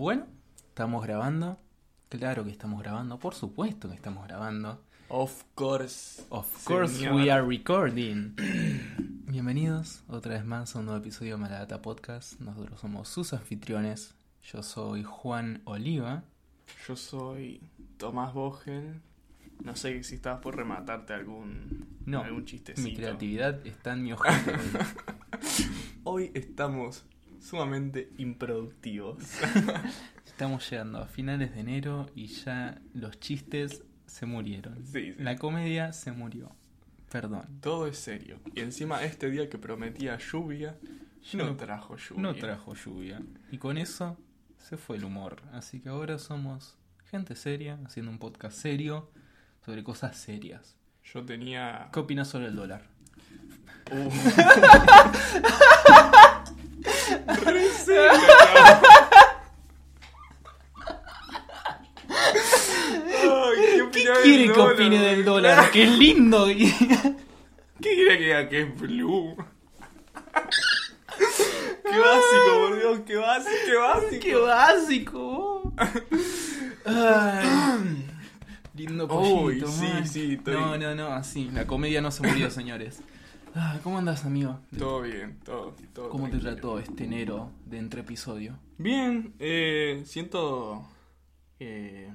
Bueno, estamos grabando. Claro que estamos grabando. Por supuesto que estamos grabando. Of course. Of course Señor. we are recording. Bienvenidos otra vez más a un nuevo episodio de Maladata Podcast. Nosotros somos sus anfitriones. Yo soy Juan Oliva. Yo soy Tomás Vogel. No sé si estabas por rematarte algún, No, algún chistecito. Mi creatividad está en mi ojito. Hoy estamos sumamente improductivos. Estamos llegando a finales de enero y ya los chistes se murieron. Sí, sí. La comedia se murió. Perdón. Todo es serio. Y encima este día que prometía lluvia, no No- trajo lluvia. No trajo lluvia. Y con eso se fue el humor. Así que ahora somos gente seria, haciendo un podcast serio sobre cosas serias. Yo tenía... ¿Qué opinas sobre el dólar? Uh. Ay, ¿qué, quiere que opine del dólar? ¡Qué lindo! ¿Qué quiere que diga que es blue? Qué básico, por Dios, qué básico, qué básico. ¡Qué básico! Ay, lindo Uy, pollito, sí, man. sí, estoy- No, no, no, así. La comedia no se murió, señores. Ah, ¿Cómo andas, amigo? Todo bien, todo, todo ¿Cómo te trató este enero de entre episodio? Bien, eh, siento eh,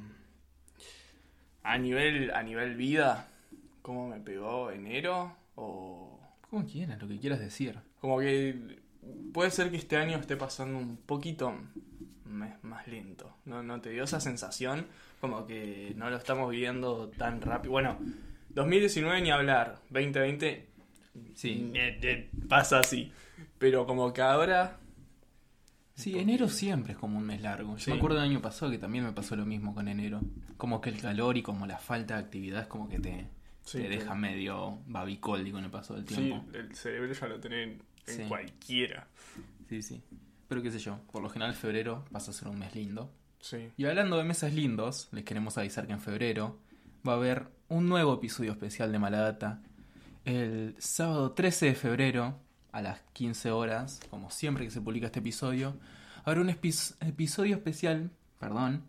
a nivel a nivel vida cómo me pegó enero o Como quieras, lo que quieras decir. como que puede ser que este año esté pasando un poquito más lento. No no te dio esa sensación como que no lo estamos viviendo tan rápido. Bueno, 2019 ni hablar, 2020 Sí. eh, pasa así, pero como que ahora Sí, enero siempre es como un mes largo. Yo Sí. me acuerdo del año pasado que también me pasó lo mismo con enero. Como que el calor y como la falta de actividad es como que te, Sí, te deja medio babicoldi con el paso del sí, tiempo. el cerebro ya lo tienen en Sí. cualquiera. Sí, sí. Pero qué sé yo, por lo general febrero pasa a ser un mes lindo. Sí. Y hablando de meses lindos, les queremos avisar que en febrero va a haber un nuevo episodio especial de Maladata. El sábado 13 de febrero, a las 15 horas, como siempre que se publica este episodio, habrá un episodio especial, perdón,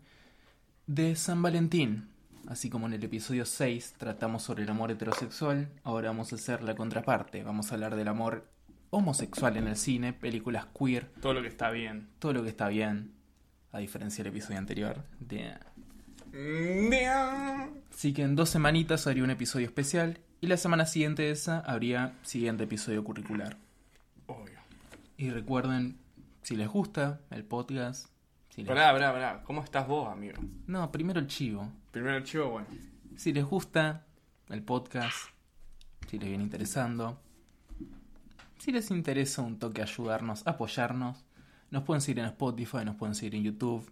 de San Valentín. Así como en el episodio 6 tratamos sobre el amor heterosexual, ahora vamos a hacer la contraparte. Vamos a hablar del amor homosexual en el cine, películas queer, Todo lo que está bien. todo lo que está bien, a diferencia del episodio anterior. De... Así que en dos semanitas habría un episodio especial y la semana siguiente esa habría siguiente episodio curricular. Obvio. Y recuerden, si les gusta el podcast, si les... Pará, pará, pará. ¿Cómo estás vos, amigo? No, primero el chivo. Primero el chivo, bueno. Si les gusta el podcast, si les viene interesando, si les interesa un toque ayudarnos, apoyarnos, nos pueden seguir en Spotify, nos pueden seguir en YouTube,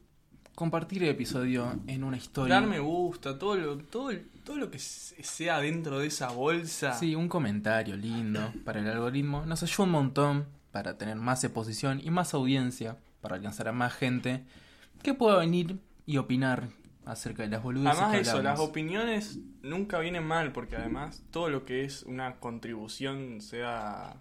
compartir el episodio en una historia. Dar me gusta, todo lo, todo, todo lo que se- sea dentro de esa bolsa. Sí, un comentario lindo para el algoritmo nos ayuda un montón para tener más exposición y más audiencia, para alcanzar a más gente que pueda venir y opinar acerca de las boludeces Además que de eso, las opiniones nunca vienen mal, porque además todo lo que es una contribución, sea...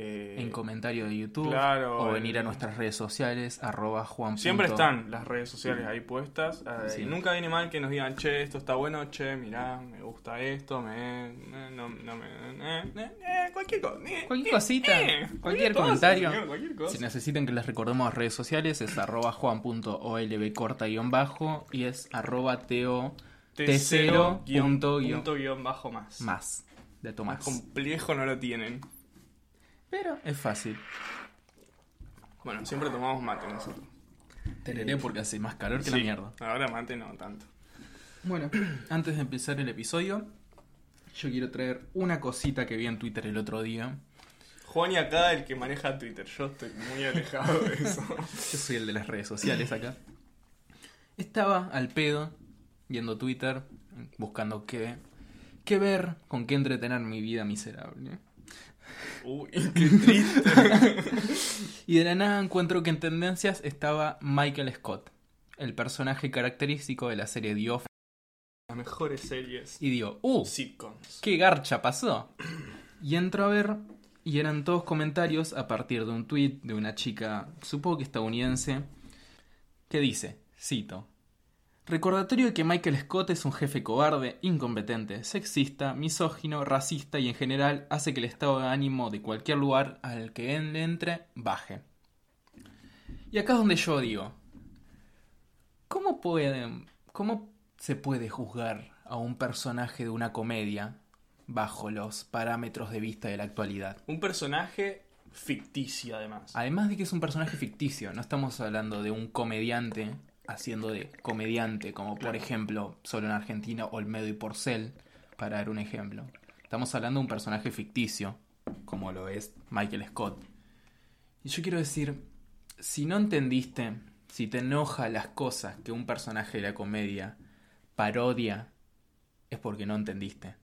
eh, en comentario de YouTube Claro, o venir a nuestras redes sociales arroba juan. Siempre están las redes sociales ahí puestas. eh, Sí. y nunca viene mal que nos digan, che, esto está bueno, che, mirá, me gusta esto, me. me- no, no me. eh, eh, eh, cualquier cosa. eh, Cualquier eh, cosita, eh, cualquier cosa, comentario. señor, cualquier cosa. Si necesitan que les recordemos las redes sociales es arroba juan.olb corta guion bajo y es arroba teo T0 guion, punto guion bajo más. más de Más Tomás. complejo no lo tienen. Pero es fácil. Bueno, siempre tomamos mate nosotros. Tereré porque hace más calor que la Sí, mierda. Ahora mate no tanto. Bueno, antes de empezar el episodio, yo quiero traer una cosita que vi en Twitter el otro día. Juan y acá el que maneja Twitter. Yo estoy muy alejado de eso. Yo soy el de las redes sociales acá. Estaba al pedo viendo Twitter, buscando qué, qué ver, con qué entretener mi vida miserable. Uy, qué triste. Y de la nada encuentro que en tendencias estaba Michael Scott, el personaje característico de la serie The Office. Las mejores series. Y digo, ¡uh! Sitcoms. ¿Qué garcha pasó? Y entro a ver y eran todos comentarios a partir de un tweet de una chica, supongo que estadounidense, que dice, cito, Recordatorio de que Michael Scott es un jefe cobarde, incompetente, sexista, misógino, racista y en general hace que el estado de ánimo de cualquier lugar al que él entre baje. Y acá es donde yo digo, ¿cómo, pueden, ¿cómo se puede juzgar a un personaje de una comedia bajo los parámetros de vista de la actualidad? Un personaje ficticio, además. Además de que es un personaje ficticio, no estamos hablando de un comediante haciendo de comediante, como por ejemplo solo en Argentina Olmedo y Porcel, para dar un ejemplo. Estamos hablando de un personaje ficticio, como lo es Michael Scott. Y yo quiero decir, si no entendiste, si te enoja las cosas que un personaje de la comedia parodia, es porque no entendiste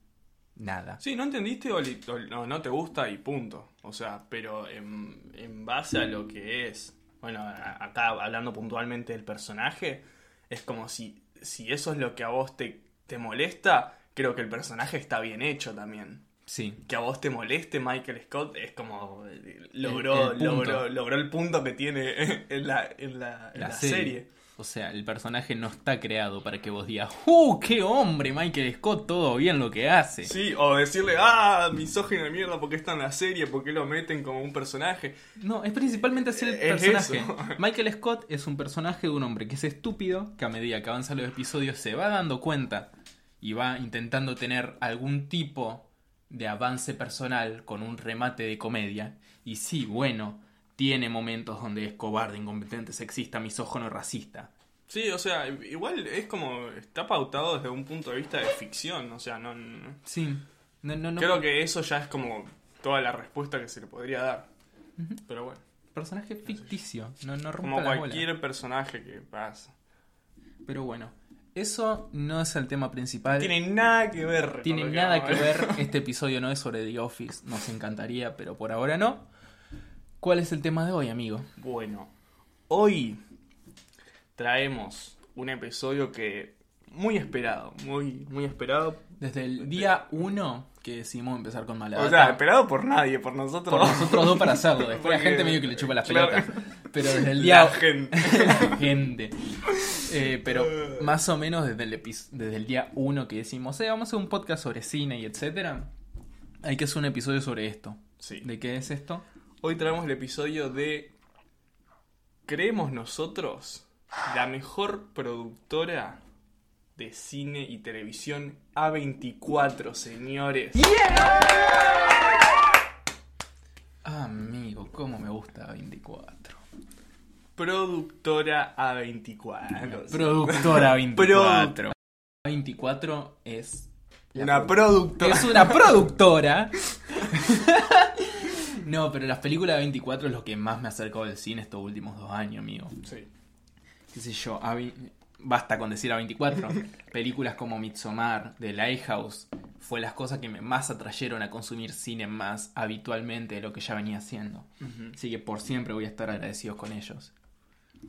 nada. Sí, no entendiste o, no, no te gusta y punto. O sea, pero en, en base a lo que es, bueno, acá hablando puntualmente del personaje, es como si, si eso es lo que a vos te, te molesta, creo que el personaje está bien hecho también. Sí, Que a vos te moleste Michael Scott es como eh, logró, El- logró, logró el punto que tiene en la, en la, en la, la serie. serie. O sea, el personaje no está creado para que vos digas, ¡Uh, qué hombre! Michael Scott, todo bien lo que hace. Sí, o decirle, ah, misógino de mierda, porque está en la serie? ¿Por qué lo meten como un personaje? No, es principalmente así el Es personaje. eso. Michael Scott es un personaje de un hombre que es estúpido, que a medida que avanzan los episodios se va dando cuenta y va intentando tener algún tipo de avance personal con un remate de comedia. Y sí, bueno, tiene momentos donde es cobarde, incompetente, sexista, misógino, racista. Sí, o sea, igual es como, está pautado desde un punto de vista de ficción, o sea, no... no- Sí, no, no, no. Creo que eso ya es como toda la respuesta que se le podría dar. Pero bueno, Personaje ficticio, no, no como la bola. cualquier personaje que pasa. Pero bueno, eso no es el tema principal. Tiene nada que ver. Tiene nada que ver, este episodio no es sobre The Office, nos encantaría, pero por ahora no. ¿Cuál es el tema de hoy, amigo? Bueno, hoy traemos un episodio que muy esperado, muy muy esperado. Desde el día 1 que decidimos empezar con Malada. O sea, esperado por nadie, por nosotros. por nosotros dos para hacerlo. Después la Porque- gente medio que le chupa las claro. pelotas. Pero desde el La día gente. la gente. Eh, pero más o menos desde el, epi- desde el día 1 que decimos, eh, vamos a hacer un podcast sobre cine y etcétera. Hay que hacer un episodio sobre esto. Sí. ¿De qué es esto? Hoy traemos el episodio de ¿Creemos nosotros la mejor productora de cine y televisión A24, señores? Amigo, cómo me gusta 24. Productora A24. Productora 24. 24 es Una produ- productora. es una productora. no, pero las películas de 24 es lo que más me ha acercado al cine estos últimos dos años, amigo. Sí. Qué sé yo, a basta con decir a 24. Películas como Midsommar, The Lighthouse, fue las cosas que me más atrayeron a consumir cine más habitualmente de lo que ya venía haciendo. Así que por siempre voy a estar agradecido con ellos.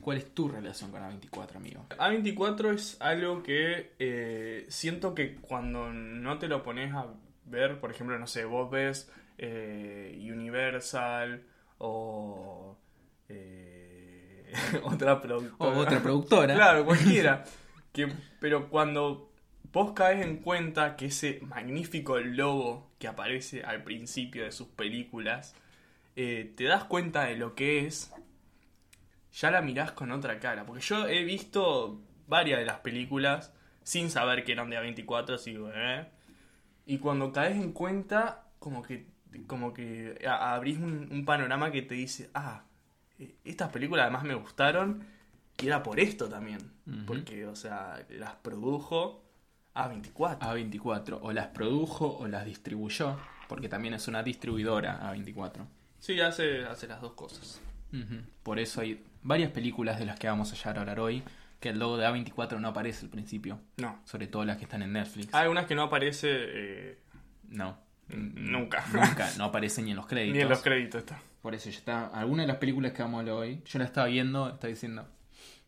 ¿Cuál es tu relación con A24, amigo? A24 es algo que eh, siento que cuando no te lo pones a ver, por ejemplo, no sé, vos ves eh, Universal o eh, otra productora. O otra productora. Claro, cualquiera. que, pero cuando vos caes en cuenta que ese magnífico logo que aparece al principio de sus películas, eh, te das cuenta de lo que es, ya la mirás con otra cara. Porque yo he visto varias de las películas sin saber que eran de A24, así, ¿eh? Y cuando caes en cuenta, como que, como que abrís un, un panorama que te dice, ah, eh, estas películas además me gustaron y era por esto también. Porque, o sea, las produjo A24. A24 o las produjo o las distribuyó, porque también es una distribuidora A24. Sí, hace, hace las dos cosas. Por eso hay varias películas de las que vamos a hablar hoy que el logo de A24 no aparece al principio, No. sobre todo las que están en Netflix. Hay unas que no aparece eh, No. Nunca. Nunca, no aparece ni en los créditos. ni en los créditos. Está. Por eso ya está. Alguna de las películas que vamos a hablar hoy, yo la estaba viendo, estaba diciendo,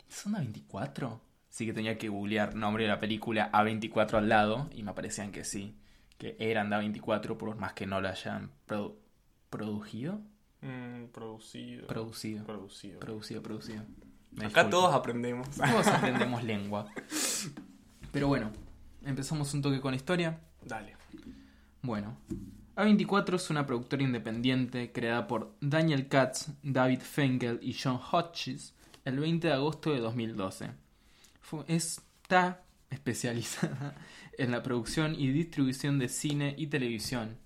¿son A24? Así que tenía que googlear nombre de la película A24 al lado y me aparecían que sí, que eran de A24 por más que no lo hayan produ- producido. Mm, producido. Producido. Producido. Producido, producido. Me Acá disculpo. todos aprendemos. Todos aprendemos lengua. Pero bueno, empezamos un toque con historia. Dale. Bueno, A24 es una productora independiente creada por Daniel Katz, David Fengel y John Hodges el 20 de agosto de 2012. Fu- está especializada en la producción y distribución de cine y televisión.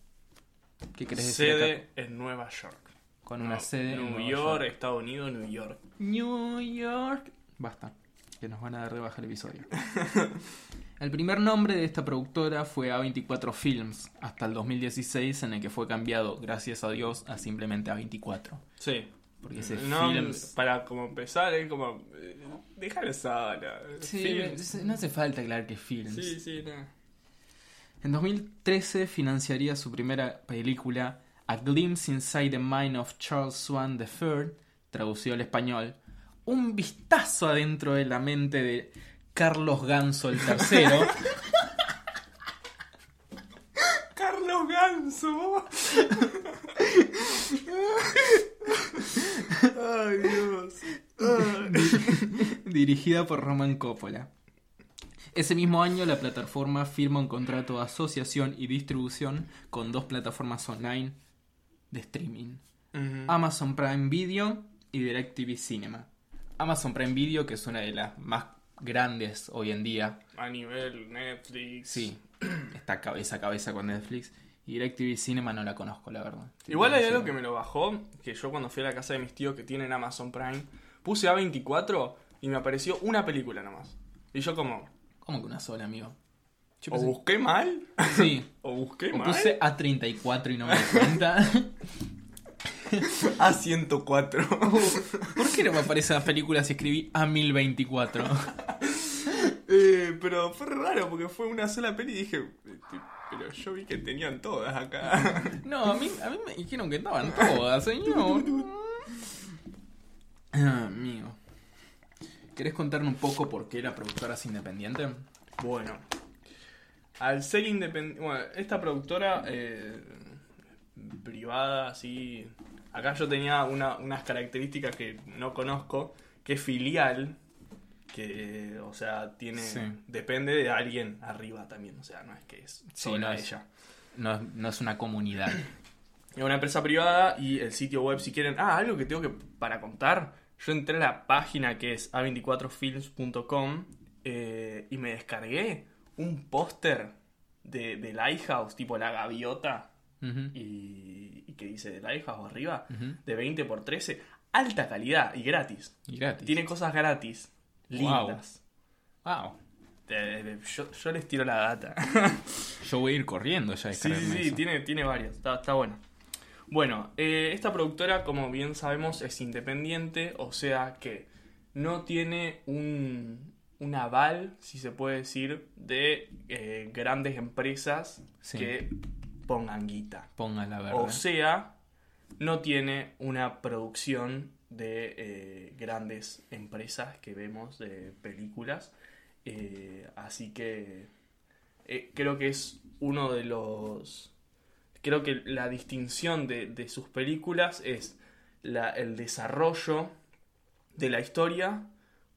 ¿Qué decir acá? Sede en Nueva York. Con una No, sede en New Nueva York, York. Estados Unidos, New York. New York. Basta, que nos van a dar de baja el episodio. el primer nombre de esta productora fue A24 Films, hasta el 2016 en el que fue cambiado, gracias a Dios, a simplemente A24. Sí. Porque ese No, Films... para como empezar, es como. eh, Déjalo sola. Sí, no hace falta aclarar que Films. Sí, sí, no. En 2013 financiaría su primera película, A Glimpse Inside the Mind of Charles Swan III, traducido al español, un vistazo adentro de la mente de Carlos Ganso el tercero, Carlos Ganso. Ay, Dios. dirigida por Roman Coppola. Ese mismo año la plataforma firma un contrato de asociación y distribución con dos plataformas online de streaming. Amazon Prime Video y DirecTV Cinema. Amazon Prime Video, que es una de las más grandes hoy en día, A nivel Netflix. sí, está cabeza a cabeza con Netflix. Y DirecTV Cinema no la conozco, la verdad. Igual hay algo que me lo bajó, que yo cuando fui a la casa de mis tíos que tienen Amazon Prime, puse A24 y me apareció una película nomás. Y yo como, ¿Cómo que una sola, amigo? Yo o busqué mal, Sí, o busqué o mal. puse A34 y no me di cuenta. A104. ¿Por qué no me aparecen las películas si escribí A1024? Eh, pero fue raro porque fue una sola peli y dije, eh, pero yo vi que tenían todas acá. No, a mí, a mí me dijeron que estaban todas, señor. Ah, amigo. ¿Querés contarme un poco por qué la productora es independiente? Bueno, al ser independiente, bueno, esta productora eh, privada, así, acá yo tenía una- unas características que no conozco, que es filial, que, o sea, tiene, Sí. depende de alguien arriba también, o sea, no es que es Sí, sola no es- ella. No, es- no es una comunidad. Es una empresa privada y el sitio web, si quieren. Ah, algo que tengo que para contar. Yo entré a la página que es a24films.com eh, y me descargué un póster de, de Lighthouse, tipo la gaviota, y, y que dice de Lighthouse arriba, de 20 por 13 alta calidad y gratis. Y gratis. Tiene cosas gratis. Lindas. Wow. De- de- yo, yo les tiro la data. Yo voy a ir corriendo ya Sí, sí, sí, tiene, tiene varias, está, está bueno. Bueno, eh, esta productora, como bien sabemos, es independiente, o sea que no tiene un, un aval, si se puede decir, de eh, grandes empresas Sí. que pongan guita. Pongan la verdad. O sea, no tiene una producción de eh, grandes empresas que vemos de películas. Eh, así que eh, creo que es uno de los... Creo que la distinción de, de sus películas es la- el desarrollo de la historia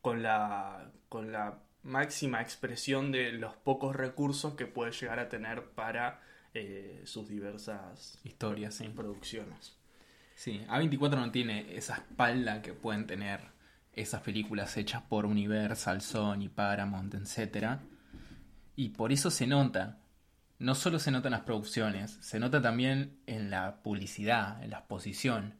con la, con la máxima expresión de los pocos recursos que puede llegar a tener para sus diversas Historia, sí. producciones. Sí, A24 no tiene esa espalda que pueden tener esas películas hechas por Universal, Sony, Paramount, etc. Y por eso se nota. No solo se nota en las producciones, se nota también en la publicidad, en la exposición.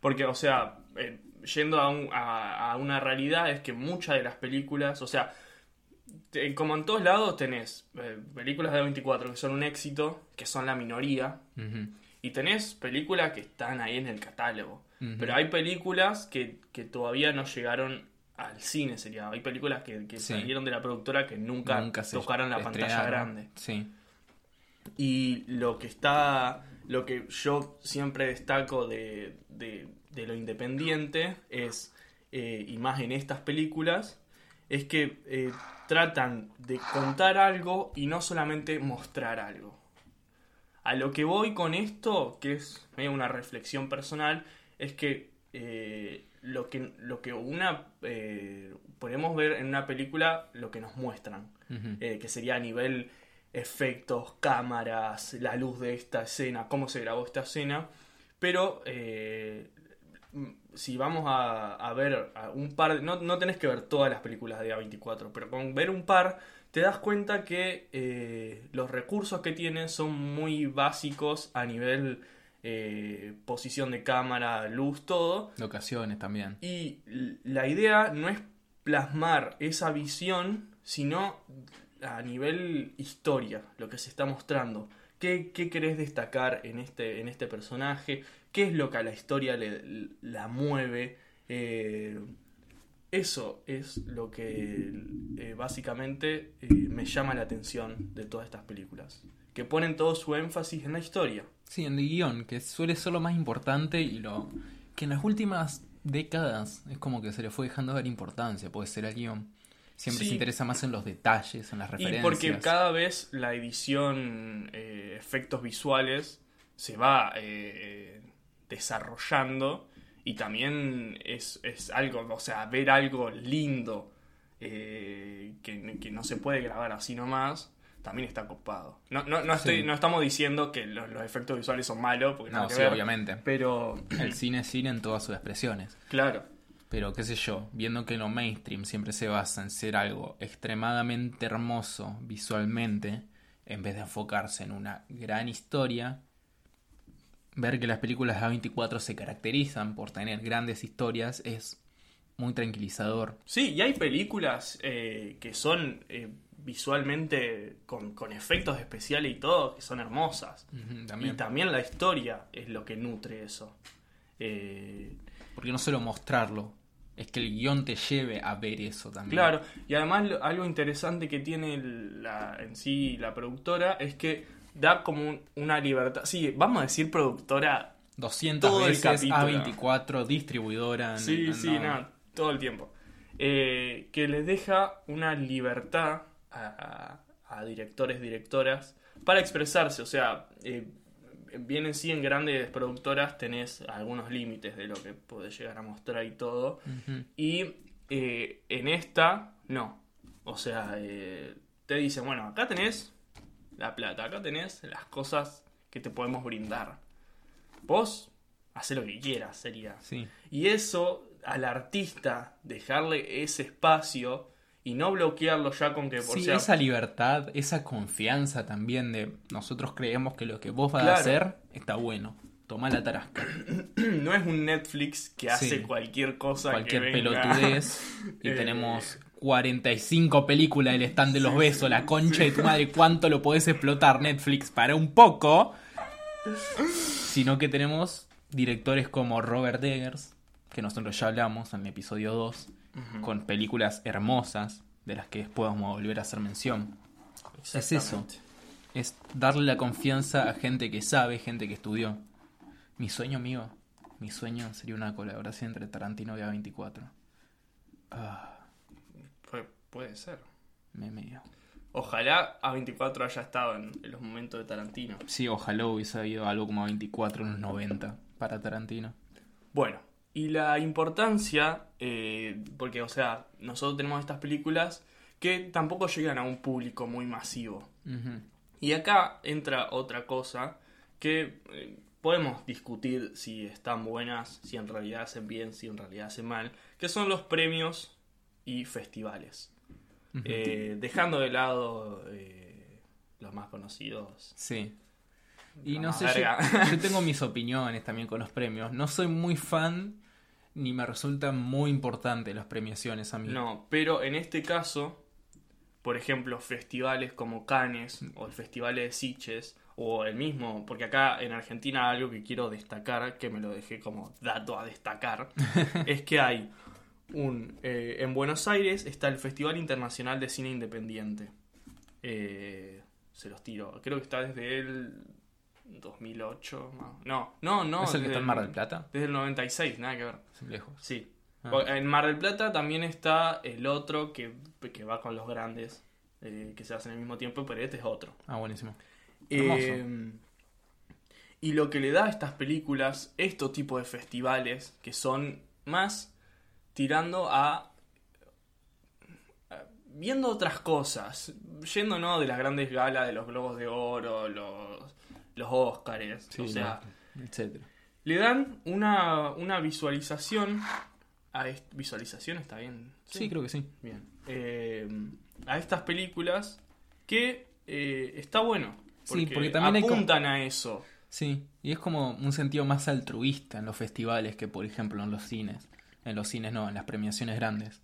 Porque, o sea, eh, yendo a, un- a- a una realidad es que muchas de las películas, o sea, como en todos lados tenés eh, películas de 24 que son un éxito, que son la minoría. Y tenés películas que están ahí en el catálogo. Pero hay películas que, que todavía no llegaron al cine, sería. Hay películas que, que Sí. salieron de la productora que nunca, Nunca tocaron la pantalla grande. Sí. Y lo que está, lo que yo siempre destaco de, de- de lo independiente es, eh, y más en estas películas, es que eh, tratan de contar algo y no solamente mostrar algo. A lo que voy con esto, que es medio una reflexión personal, es que eh, lo que, lo que una eh, podemos ver en una película, lo que nos muestran, eh, que sería a nivel efectos, cámaras, la luz de esta escena, cómo se grabó esta escena, pero eh, si vamos a, a ver a un par, no, no tenés que ver todas las películas de A24, pero con ver un par te das cuenta que eh, los recursos que tienen son muy básicos a nivel eh, posición de cámara, luz, todo, Locaciones también. y la idea no es plasmar esa visión, sino a nivel historia, lo que se está mostrando. ¿Qué, qué querés destacar en este, en este personaje? ¿Qué es lo que a la historia le, la mueve? Eh, eso es lo que eh, básicamente eh, me llama la atención de todas estas películas. Que ponen todo su énfasis en la historia. Sí, en el guion, que suele ser lo más importante y lo que en las últimas décadas es como que se le fue dejando de dar importancia, puede ser al guion. Siempre Sí. se interesa más en los detalles, en las Y referencias. porque cada vez la edición, eh, efectos visuales, se va desarrollando y también es, es algo, o sea, ver algo lindo eh, que, que no se puede grabar así nomás, también está copado. No, no, no, estoy, Sí. no estamos diciendo que los, los efectos visuales son malos, porque No, sí, ver, obviamente. pero El cine es cine en todas sus expresiones. claro, Pero qué sé yo, viendo que lo mainstream siempre se basa en ser algo extremadamente hermoso visualmente, en vez de enfocarse en una gran historia, ver que las películas de A24 se caracterizan por tener grandes historias es muy tranquilizador. Sí, y hay películas eh, que son eh, visualmente con, con efectos especiales y todo, que son hermosas. Y También. también la historia es lo que nutre eso. Eh, Porque no solo mostrarlo, es que el guion te lleve a ver eso también. claro, y además algo interesante que tiene la, en sí la productora es que da como un- una libertad. Sí, vamos a decir productora. 200 Todo el veces capítulo. A24, distribuidora. Sí, sí, no. nada, todo el tiempo. Eh, que les deja una libertad a, a- a directores, directoras, para expresarse. O sea, eh, bien en sí en grandes productoras tenés algunos límites de lo que podés llegar a mostrar y todo. Ujú. Y eh, en esta, no. O sea, eh, te dicen, bueno, acá tenés la plata, acá tenés las cosas que te podemos brindar. Vos, hacé lo que quieras, sería. Sí. Y eso al artista, dejarle ese espacio y no bloquearlo ya con que por Sí, sea- esa libertad, esa confianza también de nosotros creemos que lo que vos vas Claro. a hacer está bueno. Toma la tarasca. no es un Netflix que hace Sí. cualquier cosa Cualquier que venga. pelotudez. Y Eh. tenemos 45 películas del stand de los besos. La concha de tu madre, ¿cuánto lo podés explotar Netflix para un poco? Sino que tenemos directores como Robert Eggers, que nosotros ya hablamos en el episodio 2, Ujú. con películas hermosas de las que después vamos a volver a hacer mención. Es eso. Es darle la confianza a gente que sabe, gente que estudió. Mi sueño, amigo, mi sueño sería una colaboración entre Tarantino y A24. Ah, puede ser. me. Ojalá A24 haya estado en, en los momentos de Tarantino. Sí, ojalá hubiese habido algo como A24 en los 90 para Tarantino. Bueno, y la importancia, eh, porque, o sea, nosotros tenemos estas películas que tampoco llegan a un público muy masivo. Y acá entra otra cosa que eh, podemos discutir si están buenas, si en realidad hacen bien, si en realidad hacen mal, que son los premios y festivales. Eh, dejando de lado eh, los más conocidos. Sí. Y no sé, yo, yo tengo mis opiniones también con los premios. No soy muy fan ni me resulta muy importante las premiaciones a mí. No, pero en este caso, por ejemplo, festivales como Cannes o el Festival de Sitges o el mismo, porque acá en Argentina algo que quiero destacar, que me lo dejé como dato a destacar, es que hay un... eh, en Buenos Aires está el Festival Internacional de Cine Independiente. Eh, se los tiro. Creo que está desde el 2008. No, no, no. ¿Es el que está en Mar del Plata? Desde el 96, nada que ver. Lejos. Sí. Ah. En Mar del Plata también está el otro que, que va con los grandes, eh, que se hacen al mismo tiempo, pero este es otro. Ah, buenísimo. Hermoso. Y lo que le da a estas películas, estos tipos de festivales, que son más tirando a viendo otras cosas, yendo no de las grandes galas de los Globos de Oro, los, los Óscares, Sí, o sea, no, etcétera. le dan una, una visualización a visualización está bien Sí, creo que sí. bien Eh, a estas películas que eh, está bueno Sí, porque también hay apuntan a eso Sí, y es como un sentido más altruista en los festivales que, por ejemplo, en los cines. En los cines no, en las premiaciones grandes.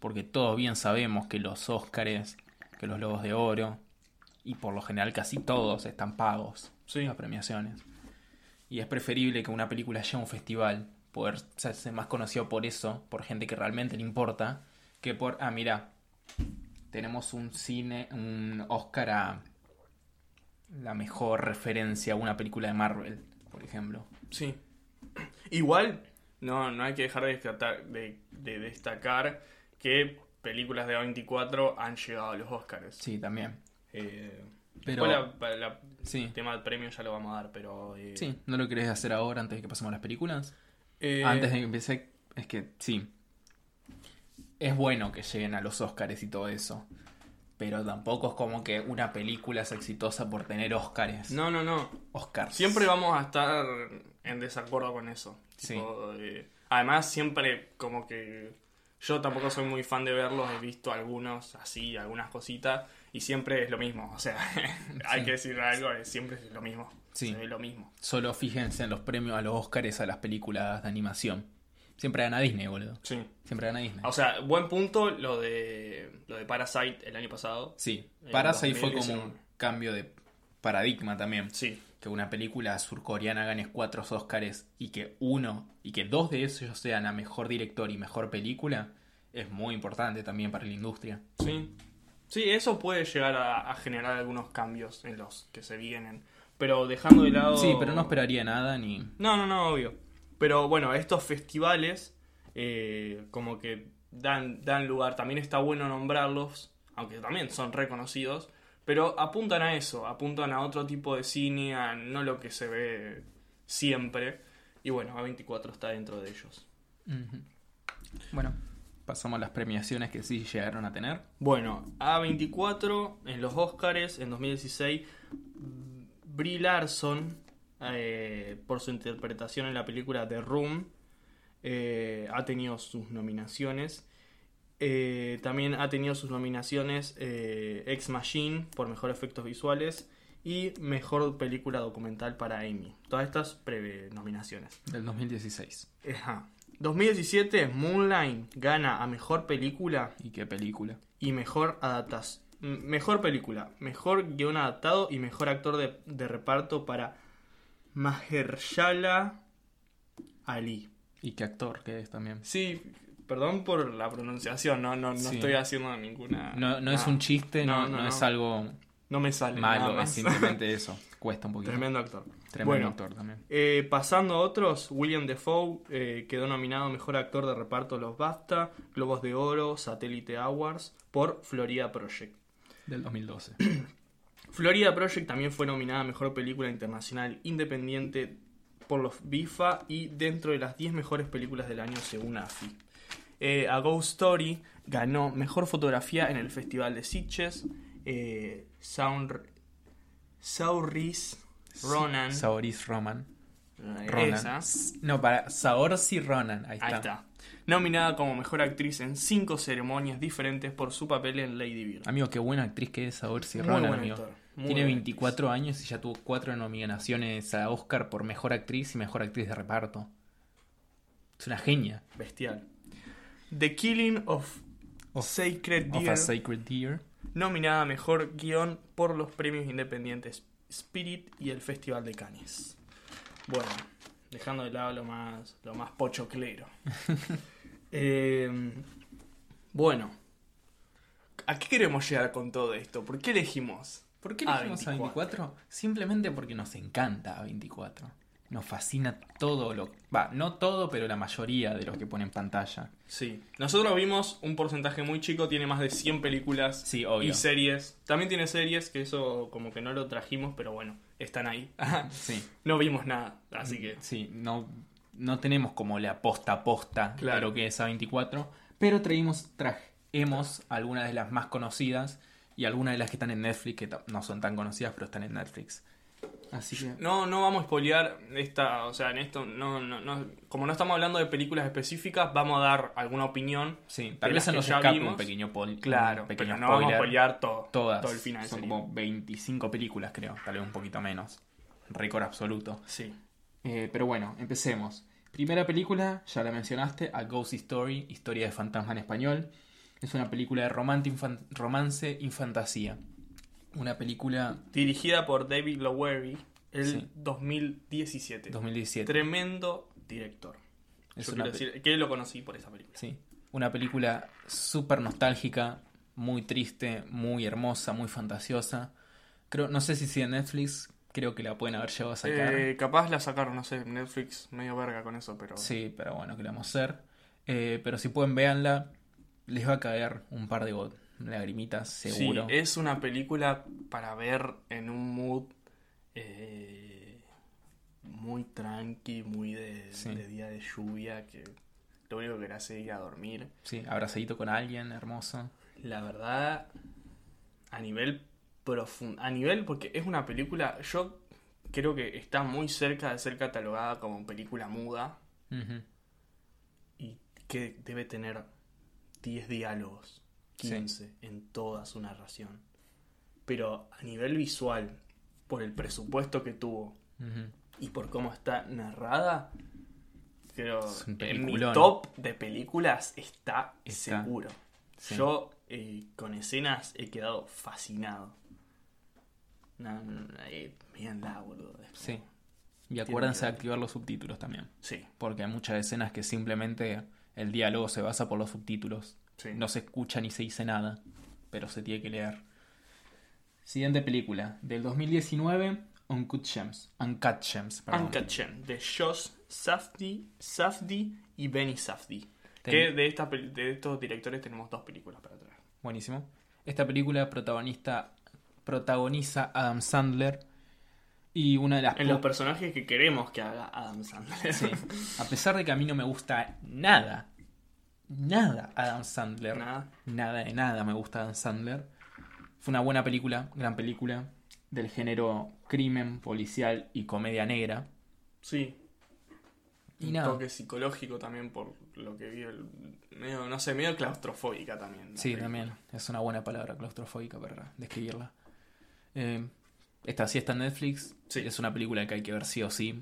Porque todos bien sabemos que los Óscares, que los Lobos de Oro, y por lo general casi todos están pagos Sí. las premiaciones. Y es preferible que una película llegue a un festival, poder ser más conocido por eso, por gente que realmente le importa, que por, ah, mira, tenemos un cine, un Oscar a la mejor referencia a una película de Marvel, por ejemplo. Sí. Igual, no, no hay que dejar de destacar, de, de destacar que películas de A24 han llegado a los Oscars. Sí, también. Eh, Pero- la- Sí. el tema del premio ya lo vamos a dar, pero... eh, Sí, ¿no lo querés hacer ahora antes de que pasemos a las películas? eh, Antes de que empiece, es que sí. Es bueno que lleguen a los Oscars y todo eso. Pero tampoco es como que una película es exitosa por tener Oscars. No, no, no. Oscars. Siempre vamos a estar en desacuerdo con eso. Sí. Tipo, eh, además, siempre como que yo tampoco soy muy fan de verlos, he visto algunos así, algunas cositas, y siempre es lo mismo. O sea, hay Sí. que decir algo, siempre es lo mismo. Sí. Se ve lo mismo. Solo fíjense en los premios a los Oscars a las películas de animación. Siempre gana Disney, boludo. Sí. Siempre gana Disney. O sea, buen punto lo de lo de Parasite el año pasado. Sí, Parasite fue como 2019. un cambio de paradigma también. Sí, Que una película surcoreana gane cuatro Oscars y que uno y que dos de esos sean a mejor director y mejor película es muy importante también para la industria. sí. Sí, eso puede llegar a, a generar algunos cambios en los que se vienen. Pero dejando de lado. Sí, pero no esperaría nada ni. No, no, no, obvio. Pero bueno, estos festivales eh, como que dan, dan lugar, también está bueno nombrarlos, aunque también son reconocidos, pero apuntan a eso, apuntan a otro tipo de cine, a no lo que se ve siempre. Y bueno, A24 está dentro de ellos. Bueno, pasamos a las premiaciones que sí llegaron a tener. Bueno, A24 en los Oscars en 2016, Brie Larson, eh, por su interpretación en la película The Room, eh, ha tenido sus nominaciones. Eh, también ha tenido sus nominaciones eh, Ex Machine por mejor efectos visuales y mejor película documental para Amy. Todas estas pre nominaciones. Del 2016. Ajá. 2017, Moonlight gana a mejor película ¿Y qué película? y mejor adaptación. Mejor película, mejor guion adaptado y mejor actor de, de reparto para Mahershala Ali. ¿Y qué actor que es también? Sí, perdón por la pronunciación, no, no, no Sí. estoy haciendo ninguna. No, no es un chiste, no, No, es algo No me sale. malo, es simplemente eso. Cuesta un poquito. Tremendo actor. Tremendo Bueno. actor también. Eh, pasando a otros, William Defoe eh, quedó nominado Mejor Actor de Reparto de los BAFTA, Globos de Oro, Satellite Awards por Florida Project. Del 2012. Florida Project también fue nominada a Mejor Película Internacional Independiente por los BIFA y dentro de las 10 mejores películas del año según AFI. Eh, a Ghost Story ganó Mejor Fotografía en el Festival de Sitges. Eh, Saur- Saoirse Ronan. Saoris Roman. eh, Ronan. No, para Saoirse Ronan. Ahí está. Ahí está. Nominada como mejor actriz en cinco ceremonias diferentes por su papel en Lady Bird. Amigo, qué buena actriz que es Saoirse Muy Ronan, buen amigo. Tiene buen 24 años y ya tuvo cuatro nominaciones a Oscar por mejor actriz y mejor actriz de reparto. Es una genia. Bestial. The Killing of, Of- Sacred Of Deer. a Sacred Deer. nominada a mejor guion por los premios independientes Spirit y el Festival de Cannes. Bueno, dejando de lado lo más, lo más pochoclero. Eh, bueno, ¿a qué queremos llegar con todo esto? ¿Por qué elegimos? ¿Por qué A elegimos a 24? Simplemente porque nos encanta a 24. Nos fascina todo lo... Va, no todo, pero la mayoría de lo que pone en pantalla. Sí, nosotros vimos un porcentaje muy chico, tiene más de 100 películas Sí, obvio. y series. También tiene series, que eso como que no lo trajimos, pero bueno, están ahí. Sí. no vimos nada, así que... Sí, no... no tenemos como la posta a posta de Claro. lo que es A24, pero traímos, traemos algunas de las más conocidas y algunas de las que están en Netflix, que no son tan conocidas, pero están en Netflix. Así que... No, no vamos a spoilear esta, o sea, en esto, no, no, no, como no estamos hablando de películas específicas, vamos a dar alguna opinión. Sí, tal vez se nos escape vimos. un pequeño, pol- Claro, un pequeño pero no vamos a spoiler. spoilear todo, Todas. todo el final. Son sería. como 25 películas, creo. Tal vez un poquito menos. Récord absoluto. Sí. Eh, pero bueno, empecemos. Primera película, ya la mencionaste, A Ghost Story, Historia de Fantasma en español. Es una película de romance, infan- romance y fantasía. Una película Dirigida por David Lowery, el Sí. 2017. 2017. Tremendo director. Es Yo una quiero decir que lo conocí por esa película. Sí, una película súper nostálgica, muy triste, muy hermosa, muy fantasiosa. Creo, no sé si sigue Netflix, creo que la pueden haber llegado a sacar. Eh, capaz la sacaron, no sé, Netflix medio verga con eso, pero... Sí, pero bueno, ¿qué le vamos a hacer? Eh, pero si pueden, véanla. Les va a caer un par de lagrimitas, seguro. Sí, es una película para ver en un mood eh, muy tranqui, muy de, Sí. de día de lluvia, que lo único que querés es ir a dormir. Sí, abrazadito con alguien, hermoso. La verdad, a nivel profundo, a nivel, porque es una película, yo creo que está muy cerca de ser catalogada como película muda y que debe tener 10 diálogos, Sí. 15 en toda su narración. Pero a nivel visual, por el presupuesto que tuvo y por cómo está narrada, creo en mi top de películas está, Está. seguro. Sí. Yo eh, con escenas he quedado fascinado. No, no, no, eh, boludo. Sí. Y acuérdense de activar los subtítulos también. Sí, Porque hay muchas escenas que simplemente el diálogo se basa por los subtítulos. Sí. No se escucha ni se dice nada, pero se tiene que leer. Siguiente película, del 2019, Uncut Gems. Uncut Gems, perdón. Uncut Gem, de Josh Safdie, Safdie y Benny Safdie. Ten- Que de, esta, de estos directores tenemos dos películas para traer. Buenísimo. Esta película protagonista, protagoniza Adam Sandler y una de las... En los personajes que queremos que haga Adam Sandler. Sí. A pesar de que a mí no me gusta nada, nada Adam Sandler, Nada. nada de nada me gusta Adam Sandler. Fue una buena película, gran película, del género crimen, policial y comedia negra. Sí. Y un nada. toque psicológico también por lo que vi. El, medio, no sé, medio claustrofóbica también. Sí, película. también. Es una buena palabra claustrofóbica para describirla. Eh, esta sí está en Netflix. Sí. Es una película que hay que ver sí o sí.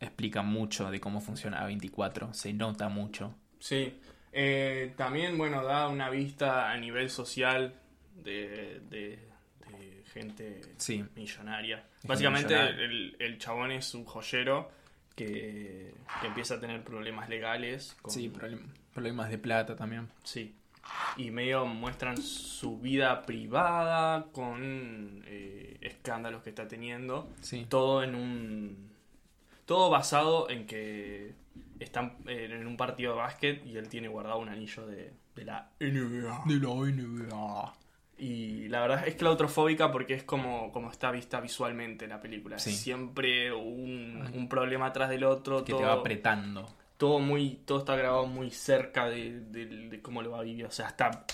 Explica mucho de cómo funciona A24. Se nota mucho. Sí. Eh, también, bueno, da una vista a nivel social de, de, de gente Sí. millonaria. Básicamente, el, el chabón es un joyero que, que empieza a tener problemas legales. con- Sí, problem- problemas de plata también. Sí. Y medio muestran su vida privada con eh, escándalos que está teniendo. Sí. Todo en un. Todo basado en que están en un partido de básquet y él tiene guardado un anillo de, de la NBA. De la NBA. Y la verdad es claustrofóbica porque es como, como está vista visualmente la película. Sí. Siempre un, un problema atrás del otro. Que todo, te va apretando. todo muy todo está grabado muy cerca de, de- de cómo lo va a vivir o sea está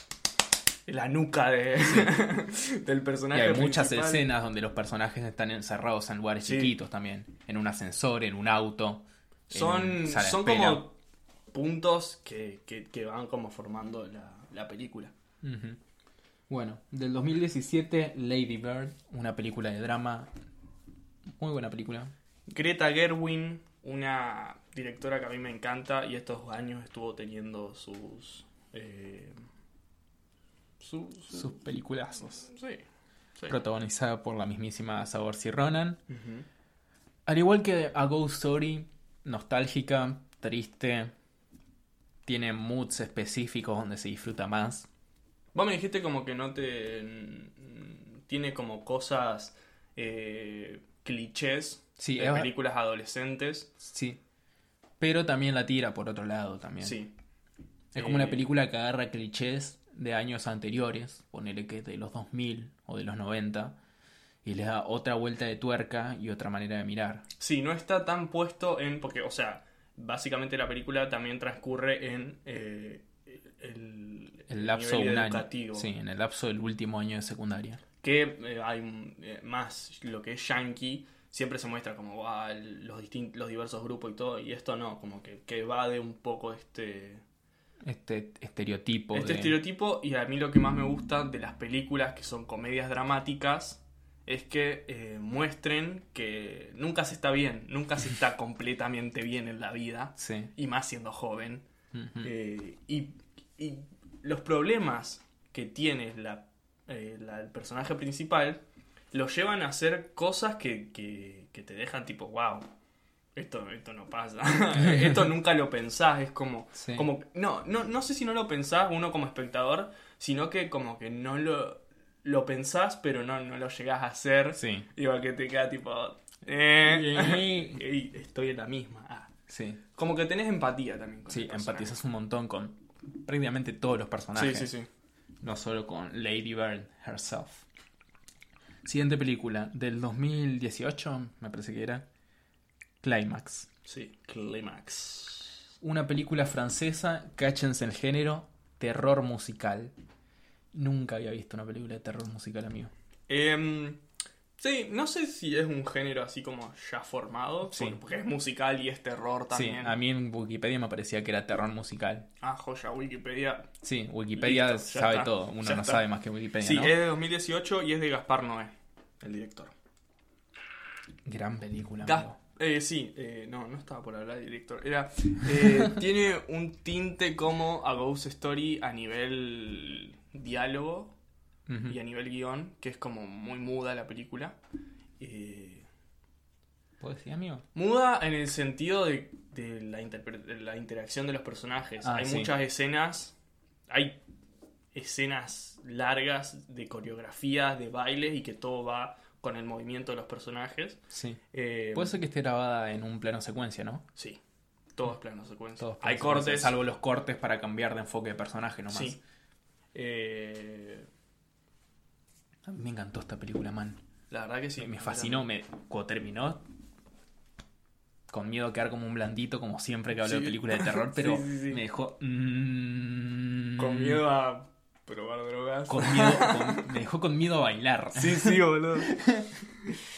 la nuca de, del Y personaje hay muchas principal. escenas donde los personajes están encerrados en lugares Sí. chiquitos también. En un ascensor, en un auto. son son como puntos que, que- que van como formando la, la película. Bueno, del 2017, Lady Bird, una película de drama. Muy buena película. Greta Gerwin una directora que a mí me encanta y estos años estuvo teniendo sus eh, su- su- Sus peliculazos. sí, sí. Protagonizada por la mismísima Saoirse Ronan. Al igual que A Ghost Story, nostálgica, triste. Tiene moods específicos donde se disfruta más. Vos me dijiste como que no te. Tiene como cosas. eh, clichés Sí, de es- películas adolescentes. Sí. Pero también la tira por otro lado también. Sí. Es como Eh, una película que agarra clichés de años anteriores, ponele que de los 2000 o de los 90, y le da otra vuelta de tuerca y otra manera de mirar. Sí, no está tan puesto en. Porque, o sea, básicamente la película también transcurre en eh, el, El lapso nivel un año. educativo. Sí, en el lapso del último año de secundaria. que eh, hay eh, más lo que es yankee siempre se muestra como "Guau, el- los los diversos grupos y todo y esto no como que, que va de un poco este Este estereotipo este de... estereotipo y a mí lo que más me gusta de las películas que son comedias dramáticas es que eh, muestren que nunca se está bien nunca se está completamente bien en la vida Sí. y más siendo joven eh, y, y los problemas que tiene la, eh, la- el personaje principal lo llevan a hacer cosas que, que- que te dejan tipo, wow, esto, esto no pasa. esto nunca lo pensás, es como, Sí. como no, no, no sé si no lo pensás uno como espectador, sino que como que no lo, lo pensás, pero no, no lo llegás a hacer. Sí. Igual que te queda tipo, eh, estoy en la misma. Ah. Sí. Como que tenés empatía también. Con Sí, empatizas un montón con prácticamente todos los Sí, personajes. sí, sí. No solo con Lady Bird herself. Siguiente película, del 2018, me parece que era. Climax. Sí, Climax. Una película francesa, cáchense el género, terror musical. Nunca había visto una película de terror musical, amigo. Em, sí, no sé si es un género así como ya formado, Sí. porque- es musical y es terror también. Sí, a mí en Wikipedia me parecía que era terror musical. Ah, joya, Wikipedia. Sí, Wikipedia Listo, sabe está, todo. Uno ya no está. sabe más que Wikipedia, Sí, ¿no? es de 2018 y es de Gaspar Noé, el director. Gran película, Gas- amigo. Eh, sí, eh, no, no estaba por hablar de director. Era, eh, tiene un tinte como a Ghost Story a nivel diálogo y a nivel guion, que es como muy muda la película. Eh, ¿Puedo decir, amigo? Muda en el sentido de, de la, interpre- de la interacción de los personajes. Ah, hay sí. muchas escenas, hay escenas largas de coreografías, de bailes y que todo va con el movimiento de los personajes. Sí. Eh, Puede ser que esté grabada en un plano secuencia, ¿no? Sí, todo es plano secuencia. Todos hay secuencia, cortes. Salvo los cortes para cambiar de enfoque de personaje nomás. Sí. Eh, A mí me encantó esta película, man. la verdad que sí. me fascinó. Me, cuando terminó, con miedo a quedar como un blandito, como siempre que hablo Sí. de películas de terror, pero Sí, sí, sí. me dejó. mm, Con miedo a probar drogas. con miedo- con- me dejó con miedo a bailar. Sí, sí, boludo.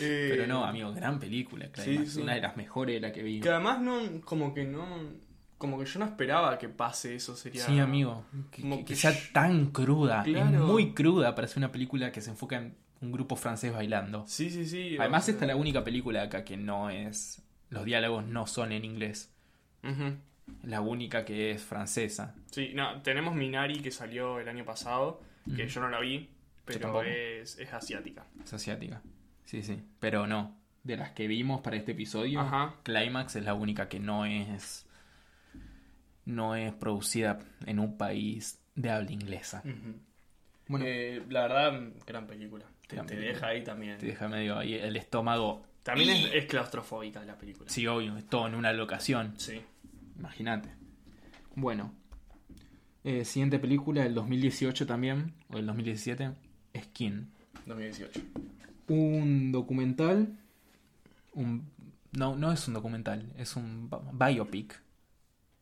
Eh, Pero no, amigo, gran película. Climax, sí. Una de las mejores de la que vi. Que además no, como que no, como que yo no esperaba que pase eso, sería... Sí, amigo. Que, que- sea tan cruda. Es muy cruda para ser una película que se enfoca en un grupo francés bailando. Sí, sí, sí. Además, sea, esta es la única película acá que no es. Los diálogos no son en inglés. ujú. La única que es francesa. Sí, no, tenemos Minari que salió el año pasado, que yo no la vi, pero tampoco. es, es asiática. Es asiática. Sí, sí. Pero no. De las que vimos para este episodio, Ajá. Climax es la única que no es. No es producida en un país de habla inglesa. Bueno, Eh, la verdad, gran película. Te, Gran te película. deja ahí también. te deja medio ahí el estómago. También es, es claustrofóbica la película. Sí, obvio, es todo en una locación. Sí. Imagínate. Bueno. Eh, siguiente película del 2018 también, o del 2017, Skin. 2018. Un documental. Un, no, no es un documental, es un bi- biopic.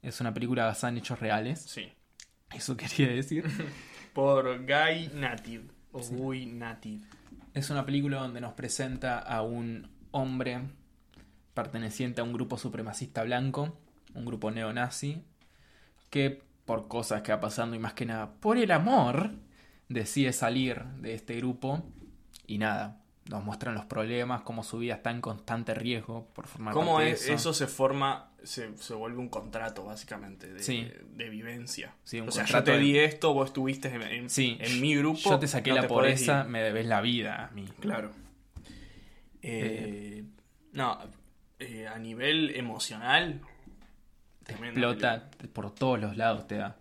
Es una película basada en hechos reales. Sí. Eso quería decir. Por Guy Native. O Guy Native. Es una película donde nos presenta a un hombre perteneciente a un grupo supremacista blanco, un grupo neonazi, que por cosas que va pasando y más que nada por el amor, decide salir de este grupo y nada, nos muestran los problemas, cómo su vida está en constante riesgo por formar ¿Cómo parte de es, eso se forma, se, se vuelve un contrato básicamente de, Sí. de vivencia? Sí, un o sea, yo te di esto, vos estuviste en, en- Sí, en mi grupo. Yo te saqué no la te pobreza, me debes la vida a mí. Claro. Eh, no, eh, a nivel emocional, Te tremenda explota por todos los lados, te da.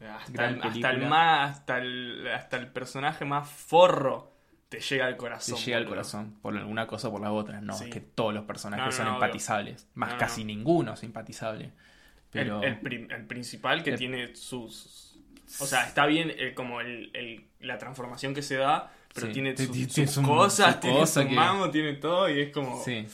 Hasta el, hasta el película. más, hasta el, hasta el personaje más forro te llega al Te corazón. llega al corazón, por alguna cosa o por la otra. No, Sí. es que todos los personajes No, no, son no, empatizables. Más casi no. ninguno es impatizable. Pero El, el prim- el principal que El- tiene sus... O sea, está bien el- como la transformación que se da, pero Sí. tiene Ti- sus, tiene su- cosas, su tiene cosa su que- mambo, tiene todo y es como sí,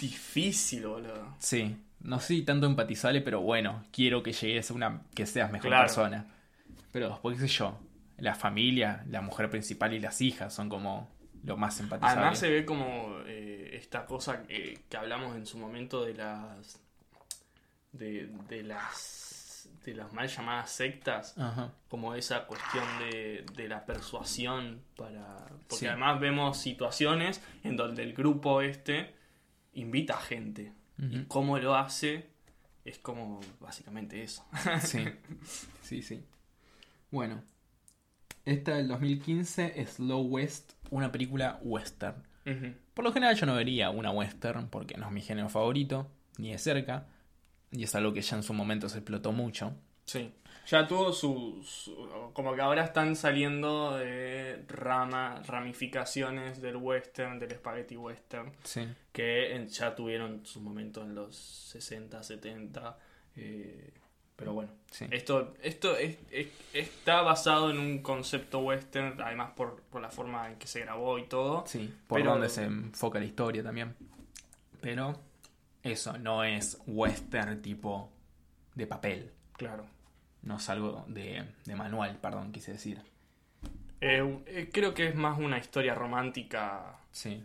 difícil, boludo. sí. No sé tanto empatizable, pero bueno, quiero que llegues a una, que seas mejor Claro. persona. Pero después, qué sé yo, la familia, la mujer principal y las hijas son como lo más empatizable. Además se ve como eh, esta cosa que, que hablamos en su momento de las de, de las de las mal llamadas sectas, Ajá. como esa cuestión de, de la persuasión para porque Sí. además vemos situaciones en donde el grupo este invita a gente y cómo lo hace es como básicamente eso. Sí, sí, sí. Bueno, esta del 2015 es Slow West, una película western. Por lo general yo no vería una western porque no es mi género favorito, ni de cerca, y es algo que ya en su momento se explotó mucho. Sí. Ya tuvo sus. Como que ahora están saliendo eh, rama, ramificaciones del western, del spaghetti western, Sí. que ya tuvieron su momento en los 60, 70. eh, pero bueno, Sí. esto, esto es- es- está basado en un concepto western, además por, por la forma en que se grabó y todo. Sí, por Pero- donde se enfoca la historia también. Pero eso no es western tipo de papel. Claro. No es algo de, de manual, perdón, quise decir. Eh, eh, creo que es más una historia romántica Sí.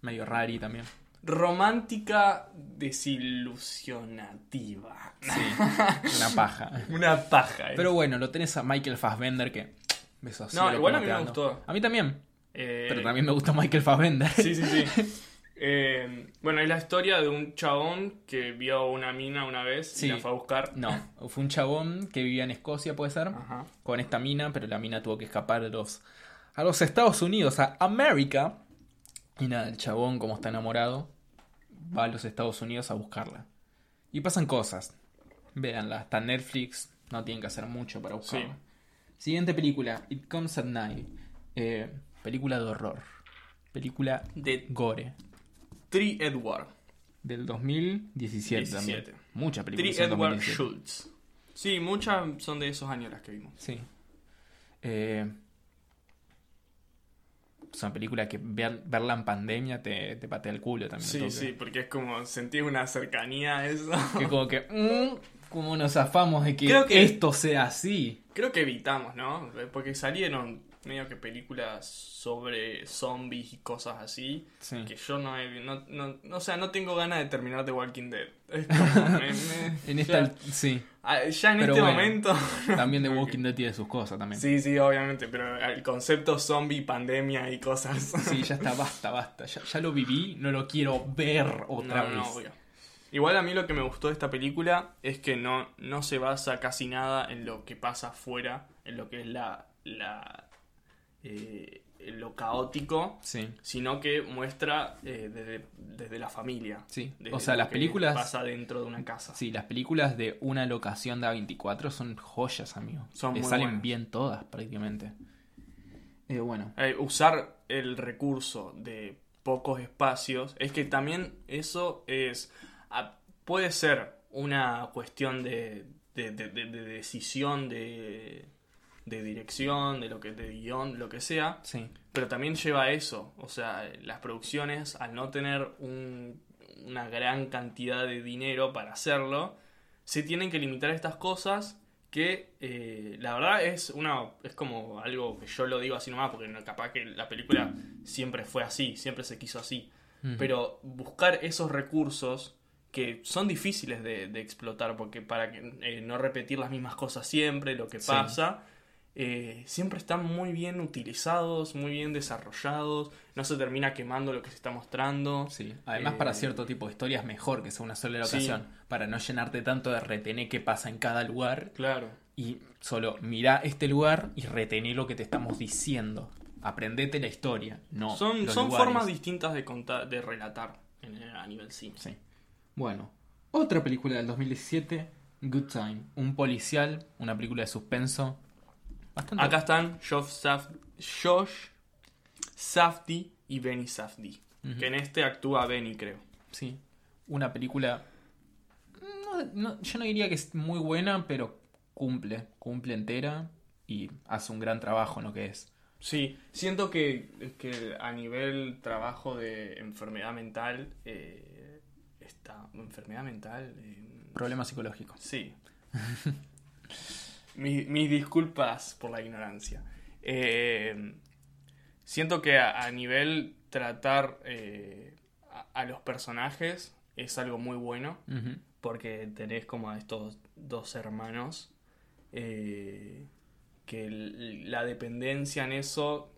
Medio rari también. romántica desilusionativa. Sí. Una paja. Una paja. eh. Pero bueno, lo tenés a Michael Fassbender que... Besos No, igual a mí me gustó. A mí también. Eh, Pero también me gusta Michael Fassbender. Sí, sí, sí. Eh, bueno, es la historia de un chabón que vio una mina una vez Sí. y la fue a buscar. No, fue un chabón que vivía en Escocia, puede ser, Ajá. con esta mina, pero la mina tuvo que escapar a los, a los Estados Unidos, a América. Y nada, el chabón, como está enamorado, va a los Estados Unidos a buscarla. Y pasan cosas. Véanla, está en Netflix, no tienen que hacer mucho para buscarla. Sí. Siguiente película, It Comes at Night. Eh, película de horror. Película De gore. Tree Edward. Del 2017 también. 17. Muchas Tree películas. son Edward 2017. Schultz. Sí, muchas son de esos años las que vimos. Sí. Eh, es una película que ver- verla en pandemia te, te patea el culo también. Sí, sí, porque es como sentís una cercanía a eso. Que como que, mm, como nos zafamos de que- esto sea así. Creo que evitamos, ¿no? Porque salieron medio que películas sobre zombies y cosas así. Sí. Que yo no he. No, no, no, o sea, no tengo ganas de terminar The Walking Dead. Es como, me- me- En ya, esta, sí. ah, ya en Pero este bueno. momento. También The Walking Dead tiene sus cosas también. Sí, sí, obviamente, pero el concepto zombie, pandemia y cosas. Sí, ya está, basta, basta. Ya, ya lo viví, no lo quiero ver otra No, vez. no, obvio. Igual a mí lo que me gustó de esta película es que no, no se basa casi nada en lo que pasa afuera, en lo que es la, la eh, lo caótico, Sí, sino que muestra eh, desde, desde la familia. sí. desde O sea, lo las que películas. pasa dentro de una casa. Sí, las películas de una locación de A24 son joyas, amigo. Son Le muy salen buenas. bien todas, prácticamente. Eh, bueno, Eh, usar el recurso de pocos espacios es que también eso es ah, puede ser una cuestión de, de, de- de- de decisión de, de dirección de lo que de guion lo que sea sí. pero también lleva a eso o sea las producciones al no tener un- una gran cantidad de dinero para hacerlo se tienen que limitar a estas cosas que eh, la verdad es una es como algo que yo lo digo así nomás porque capaz que la película siempre fue así siempre se quiso así pero buscar esos recursos que son difíciles de, de explotar porque para que, eh, no repetir las mismas cosas siempre lo que Sí. pasa eh, siempre están muy bien utilizados muy bien desarrollados no se termina quemando lo que se está mostrando Sí, además Eh, para cierto tipo de historias mejor que sea una sola Sí. locación, para no llenarte tanto de retener qué pasa en cada lugar claro y solo mira este lugar y retener lo que te estamos diciendo. Aprendete la historia, no son, los son lugares. formas distintas de contar de relatar en- a nivel cine Sí. Bueno, otra película del 2017, Good Time, un policial, una película de suspenso. Bastante acá están Josh, Saf- Josh Safdie y Benny Safdie Ujú. que en este actúa Benny creo Sí, una película. no- no- yo no diría que es muy buena, pero cumple, cumple entera y hace un gran trabajo en lo que es. Sí, siento que, que a nivel trabajo de enfermedad mental eh, está enfermedad mental. eh, Problema psicológico. Sí. mis, mis disculpas por la ignorancia. Eh, siento que a, a nivel tratar eh, a, a los personajes es algo muy bueno. Porque tenés como a estos dos hermanos. eh, que la dependencia en eso.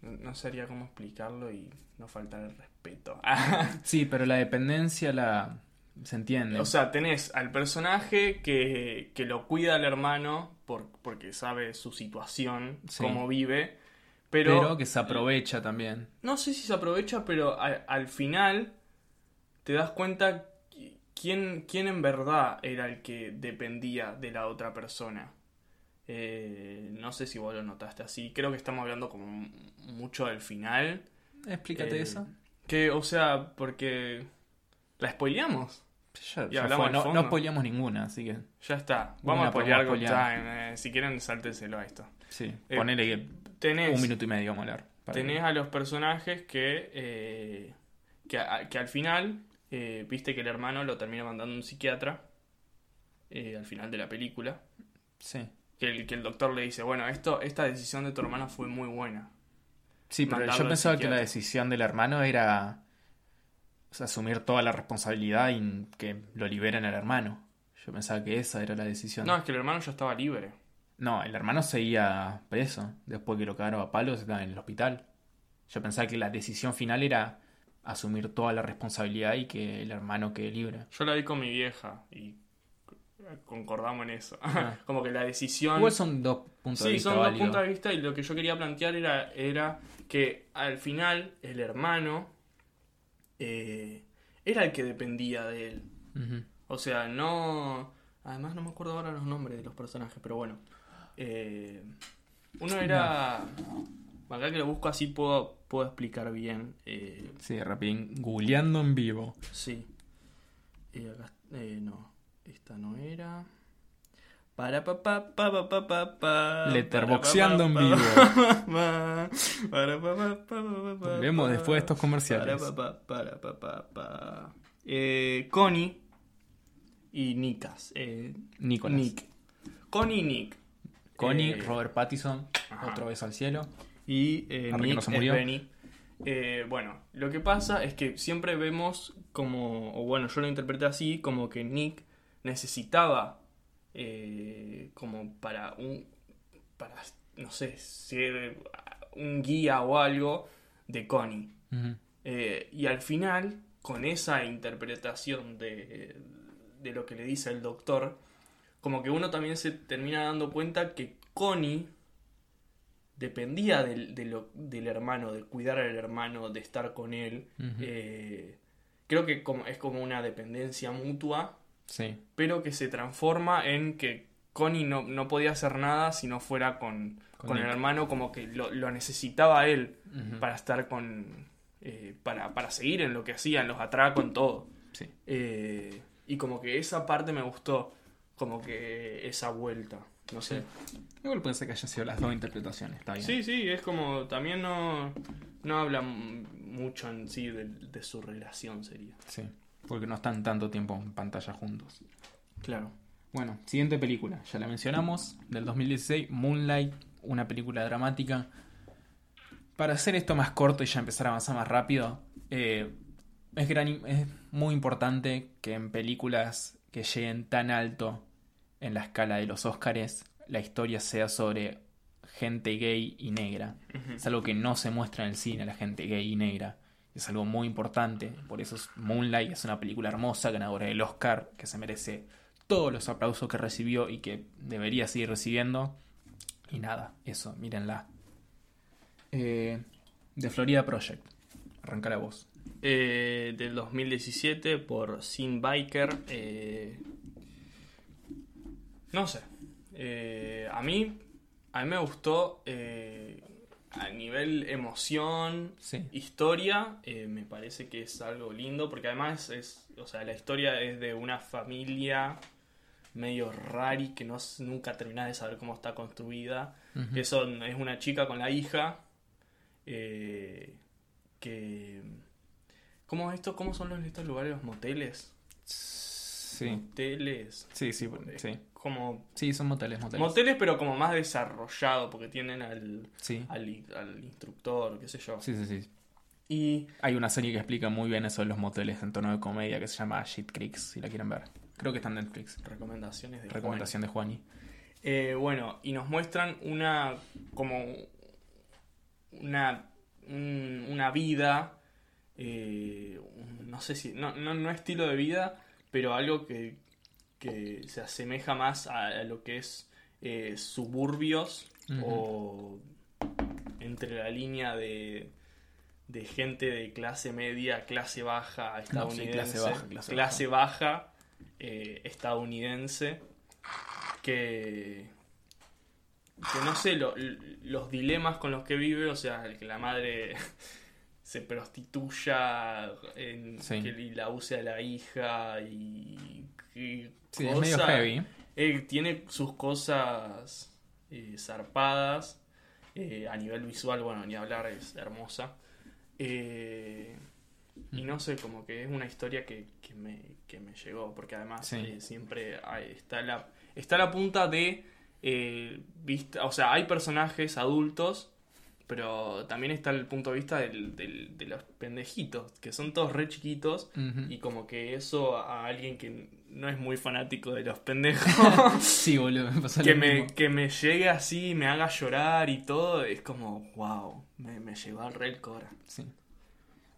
No sabría cómo explicarlo y no faltar el respeto. Sí, pero la dependencia la se entiende. O sea, tenés al personaje que, que lo cuida al hermano por, porque sabe su situación, Sí. cómo vive, pero, pero, que se aprovecha también. no sé si se aprovecha, pero a- al final te das cuenta qui- quién, quién en verdad era el que dependía de la otra persona. Eh, no sé si vos lo notaste así, creo que estamos hablando como mucho del final. Explícate Eh, eso. Que, o sea, porque... ¿La spoileamos? Ya, y ya hablamos fue, al no, spoileamos ninguna, así que Ya está. Vamos a apoyar Good. Time. eh, si quieren, sáltenselo a esto. sí. Eh, Ponele que Tenés, un minuto y medio a para tenés que- a los personajes que, eh, que, a- que al final, eh, viste que el hermano lo termina mandando a un psiquiatra al final de la película. Sí. Que el, que el doctor le dice, bueno, esto, esta decisión de tu hermano fue muy buena. Sí, pero Mandarlo yo pensaba que la decisión del hermano era o sea, asumir toda la responsabilidad y que lo liberen al hermano. Yo pensaba que esa era la decisión. No, es que el hermano ya estaba libre. No, el hermano seguía preso. Después que lo cagaron a palos, estaba en el hospital. Yo pensaba que la decisión final era asumir toda la responsabilidad y que el hermano quede libre. Yo la vi con mi vieja y concordamos en eso. Ah. Como que la decisión... Igual son dos puntos de Sí, vista son dos puntos de vista y lo que yo quería plantear era, era que al final el hermano eh, era el que dependía de él. O sea, no... Además no me acuerdo ahora los nombres de los personajes, pero bueno. Eh, uno era... Acá que lo busco así puedo, puedo explicar bien. eh, Sí, rapidín. Googleando en vivo. sí. Acá, no, esta no era... Para pa pa pa pa pa pa pa Letterboxeando en vivo. pa, para, pa, pa, pa, pa, Vemos después de estos comerciales. Para, pa, pa, pa, pa. Eh, Connie y Nikas. Eh, Nicolás. Nick. Connie y Nick. Connie, Eh, Robert Pattinson. ajá. Otro beso al cielo. Y eh, Nick no se murió. Benny. Eh, bueno, lo que pasa es que siempre vemos como, o bueno, yo lo interpreté así, como que Nick necesitaba eh, como para un, para, no sé, ser un guía o algo de Connie. Eh, y al final, con esa interpretación de, de lo que le dice el doctor, como que uno también se termina dando cuenta que Connie dependía del, de lo- del hermano, de cuidar al hermano, de estar con él. Eh, creo que como, es como una dependencia mutua, Sí. pero que se transforma en que Connie no, no podía hacer nada si no fuera con, Con con el hermano, como que lo, lo necesitaba él para estar con. eh, para, para seguir en lo que hacían, los atraco en todo. Sí. Eh, y como que esa parte me gustó, como que esa vuelta, no sé. Igual puede ser que haya sido las dos interpretaciones. Está bien. Sí, sí, es como. También no, no habla mucho en sí de, de su relación, sería. Sí. Porque no están tanto tiempo en pantalla juntos. Claro. Bueno, siguiente película. Ya la mencionamos. Del 2016, Moonlight. Una película dramática. Para hacer esto más corto y ya empezar a avanzar más rápido. eh, es, gran, es muy importante que en películas que lleguen tan alto en la escala de los Óscares, la historia sea sobre gente gay y negra. Ujú. Es algo que no se muestra en el cine, la gente gay y negra. Es algo muy importante. Por eso es Moonlight es una película hermosa, ganadora del Oscar, que se merece todos los aplausos que recibió y que debería seguir recibiendo. Y nada, eso, mírenla. Eh, The Florida Project. Arranca la voz. Eh, del 2017 por Sin Biker. eh, no sé. Eh, a mí. A mí me gustó. A nivel emoción, Sí. historia, eh, me parece que es algo lindo. Porque además es. O sea, la historia es de una familia medio rari que no, nunca terminás de saber cómo está construida. Que son, es una chica con la hija eh, que, ¿Cómo es esto? ¿Cómo son los, estos lugares? ¿Los moteles? Sí. Moteles. Sí, sí, sí. Como Sí, son moteles, moteles. moteles, pero como más desarrollado, porque tienen al, Sí. al, instructor, qué sé yo. Sí, sí, sí. Y Hay una serie que explica muy bien eso de los moteles en tono de comedia que se llama Shit Creeks, si la quieren ver. Creo que está en Netflix. recomendaciones de Recomendación de Juani. Eh, bueno, y nos muestran una como una un- una vida eh, no sé si no, no, no estilo de vida pero algo que, que se asemeja más a, a lo que es eh, suburbios o entre la línea de de gente de clase media, clase baja estadounidense, clase baja, clase clase baja, eh, estadounidense, que, que no sé, lo- los dilemas con los que vive, o sea, el que la madre se prostituya en, Sí. que, y la use a la hija y, y Sí, es medio cosa- heavy. él tiene sus cosas eh, zarpadas. eh, a nivel visual, bueno, ni hablar, es hermosa. Eh, y no sé, como que es una historia que, que me, que me llegó, porque además Sí. eh, siempre hay- está, la, está la punta de... eh, vista, o sea, hay personajes adultos, pero también está el punto de vista del- del- de los pendejitos, que son todos re chiquitos, y como que eso a alguien que no es muy fanático de los pendejos, Sí, boludo, me pasó que, me, que me llegue así y me haga llorar y todo, es como, wow, me, me llegó al re el cora. Sí.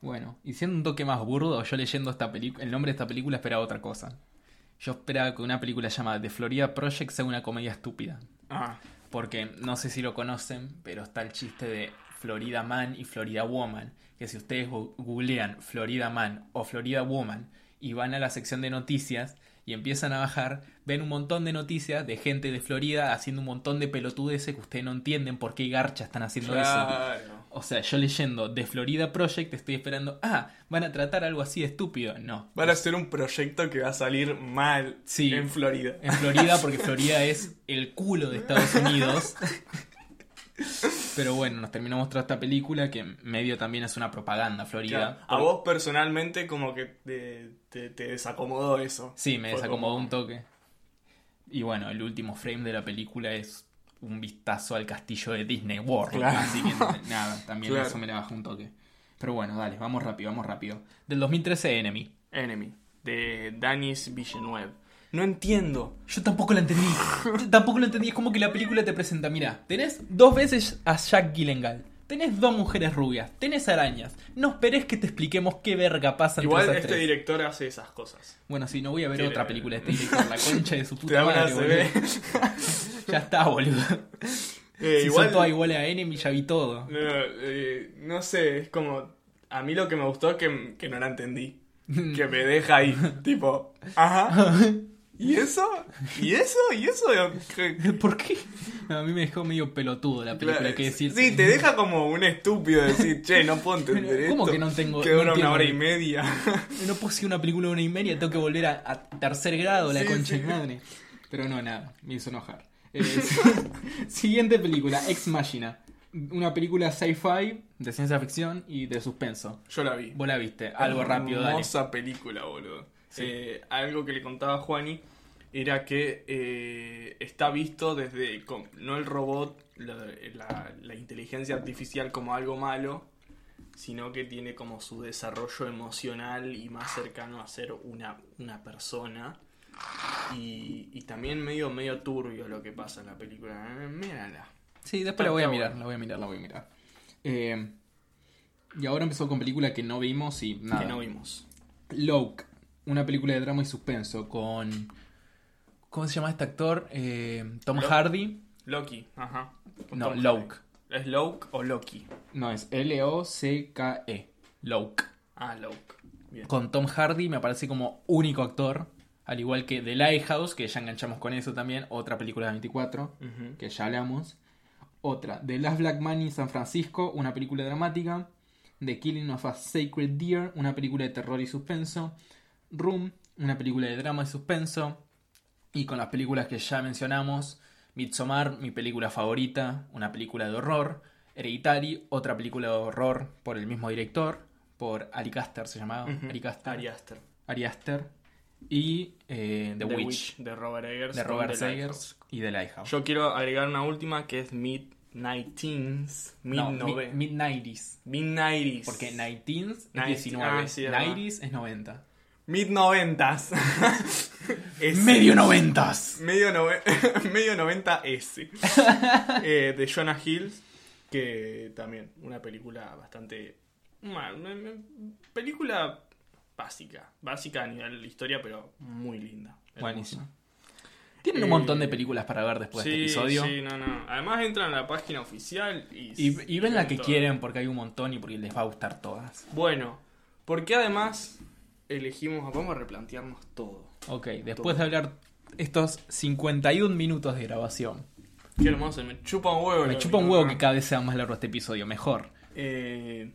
Bueno, y siendo un toque más burdo, yo leyendo esta el nombre de esta película esperaba otra cosa. Yo esperaba que una película llamada The Florida Project sea una comedia estúpida. Ah, Porque no sé si lo conocen, pero está el chiste de Florida Man y Florida Woman. Que si ustedes googlean Florida Man o Florida Woman y van a la sección de noticias y empiezan a bajar, ven un montón de noticias de gente de Florida haciendo un montón de pelotudeces que ustedes no entienden por qué garcha están haciendo eso. O sea, yo leyendo The Florida Project estoy esperando, ah, van a tratar algo así de estúpido. No. Van a hacer un proyecto que va a salir mal Sí. en Florida. En Florida, porque Florida es el culo de Estados Unidos. Pero bueno, nos terminó mostrando esta película que medio también es una propaganda, Florida. Claro. A vos personalmente como que te, te- te desacomodó eso. Sí, me desacomodó como- un toque. Y bueno, el último frame de la película es un vistazo al castillo de Disney World. Claro. Así que nada, también Claro. eso me la bajó un toque. Pero bueno, dale, vamos rápido, vamos rápido. Del 2013, Enemy. Enemy, de Danis Villeneuve. No entiendo. Yo tampoco la entendí. Yo tampoco lo entendí. Es como que la película te presenta, mira, tenés dos veces a Jack Gyllenhaal. Tenés dos mujeres rubias, tenés arañas. No esperes que te expliquemos qué verga pasa entre Igual esas este tres. director hace esas cosas. Bueno, si no voy a ver otra película de este director, la concha de su Te puta da una madre, boludo. Ya está, boludo. Eh, si igual, son todas iguales a Enemy, ya vi todo. no, eh, no sé, es como... A mí lo que me gustó es que, que no la entendí. Que me deja ahí, tipo... Ajá. ¿Y eso? ¿Y eso? ¿Y eso? ¿Qué- ¿Por qué? No, a mí me dejó medio pelotudo la película, Claro, que decir. Sí, te deja como un estúpido decir, che, no puedo entender ¿cómo esto. que no tengo- Que no dura una hora y media. No puedo ser una película de una y media, tengo que volver a, a tercer grado, la Sí, concha sí. de madre. Pero no, nada, me hizo enojar. Eh, siguiente película, Ex Machina. Una película sci-fi, de ciencia ficción y de suspenso. Yo la vi. Vos la viste, algo rápido, dale. Hermosa película, boludo. Sí. Eh, algo que le contaba Juani era que eh, está visto desde, no el robot, la, la- la inteligencia artificial como algo malo, sino que tiene como su desarrollo emocional y más cercano a ser una, una persona. Y, y también medio, medio turbio lo que pasa en la película. Eh, Mírala. Sí, después la voy a mirar, bueno. la voy a mirar, la voy a mirar. Eh, y ahora empezó con película que no vimos y nada. Que no vimos. Loke, una película de drama y suspenso con... ¿Cómo se llama este actor? Eh, Tom Lo- Hardy. Loki, ajá. No, Tom Loke. Hardy. ¿Es Loke o Loki? No, es L-O-C-K-E. Loke. Ah, Loke. Bien. Con Tom Hardy me parece como único actor. Al igual que The Lighthouse, que ya enganchamos con eso también. Otra película de 24, Ujú. que ya hablamos. Otra, The Last Black Man in San Francisco, una película dramática. The Killing of a Sacred Deer, una película de terror y suspenso. Room, una película de drama y suspenso. Y con las películas que ya mencionamos, Midsommar, mi película favorita, una película de horror. Hereditary, otra película de horror por el mismo director, por Ari Aster, se llamaba. Ari Aster. Ari Aster. Ari Aster. Y eh, The, Witch, de Robert Eggers. de Robert The Eggers y The Lighthouse. Yo quiero agregar una última que es Midnight Teens. no, Mid-nove- mid, 90s. Mid-90s. Porque 19 es Nineteen- 19, ah, sí, es verdad. 90s es 90. Mid-noventas. Es- Medio 90s. Medio, nove- medio 90 S. Eh, de Jonah Hills. Que también, una película bastante. Una, una- una película básica. Básica a nivel de historia, pero muy linda. Hermosa. Buenísimo. Tienen un montón de películas para ver después de este episodio. Sí, no, no. Además entran a la página oficial y, Y, y ven la que quieren porque hay un montón y porque les va a gustar todas. Bueno, porque además elegimos, vamos a replantearnos todo. Ok, después de hablar estos 51 minutos de grabación. Qué hermoso, me chupa un huevo. Me chupa un huevo que cada vez sea más largo este episodio, mejor. Eh,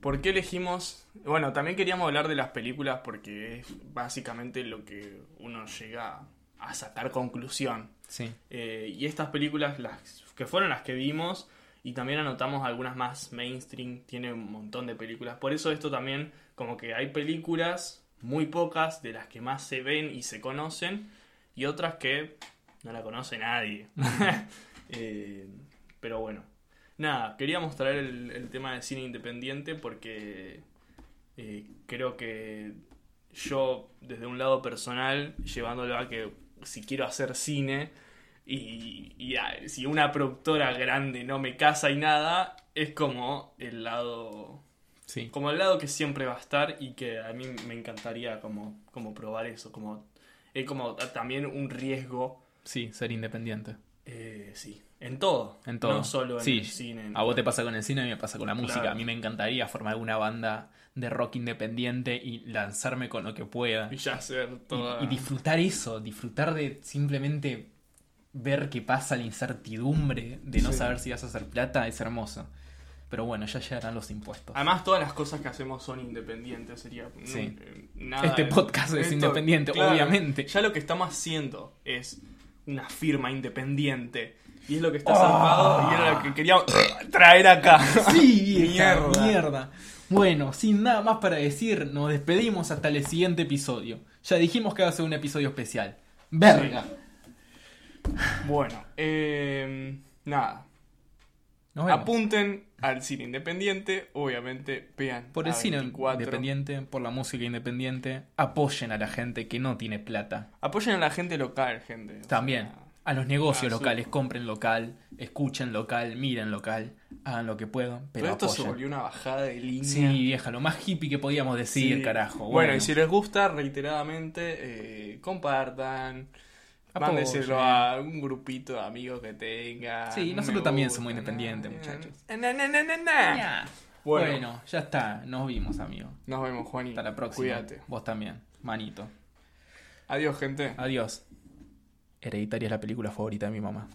¿Por qué elegimos? Bueno, también queríamos hablar de las películas porque es básicamente lo que uno llega a sacar conclusión. Sí. Eh, y estas películas, las que fueron las que vimos, y también anotamos algunas más mainstream, tiene un montón de películas. Por eso esto también, como que hay películas, muy pocas, de las que más se ven y se conocen, y otras que no la conoce nadie. Eh, pero bueno, nada, queríamos traer el, el tema del cine independiente porque eh, creo que yo, desde un lado personal, llevándolo a que si quiero hacer cine y, y, si una productora grande no me casa y nada, es como el lado Sí. como el lado que siempre va a estar y que a mí me encantaría como, como probar eso, como es como también un riesgo, Sí, ser independiente. eh, sí, en todo, En todo. no solo en Sí, el cine. en- A vos te pasa con el cine, a mí me pasa con la música. A mí me encantaría formar una banda de rock independiente y lanzarme con lo que pueda. y ya hacer Y, toda... y disfrutar eso, disfrutar de simplemente ver qué pasa, la incertidumbre de no Sí. saber si vas a hacer plata, es hermoso. Pero bueno, ya llegarán los impuestos. Además, todas las cosas que hacemos son independientes, sería... Sí. no, eh, nada Este podcast es independiente, obviamente. Ya lo que estamos haciendo es una firma independiente. Y es lo que está Ah. zarpado y era lo que queríamos traer acá. Sí, Mierda. mierda. Bueno, sin nada más para decir, nos despedimos hasta el siguiente episodio. Ya dijimos que va a ser un episodio especial. Verga. Bueno, eh, nada. Nos vemos. Apunten al cine independiente, obviamente vean. Por el cine A24. independiente, por la música independiente, apoyen a la gente que no tiene plata. Apoyen a la gente local, gente. También, sea, a los negocios a locales, compren local, escuchen local, miren local, hagan lo que puedan, pero Pero esto se apoyen. volvió una bajada de línea. Sí, vieja, lo más hippie que podíamos decir, Sí. carajo. Bueno, y si les gusta, reiteradamente, eh, compartan. Mándeselo a un grupito de amigos que tenga. Sí, nosotros también somos independientes, muchachos. Bueno. ya está, nos vimos, amigo. nos vemos, Juanito. Hasta la próxima. Cuídate. Vos también, manito. Adiós, gente. Adiós. Hereditaria es la película favorita de mi mamá.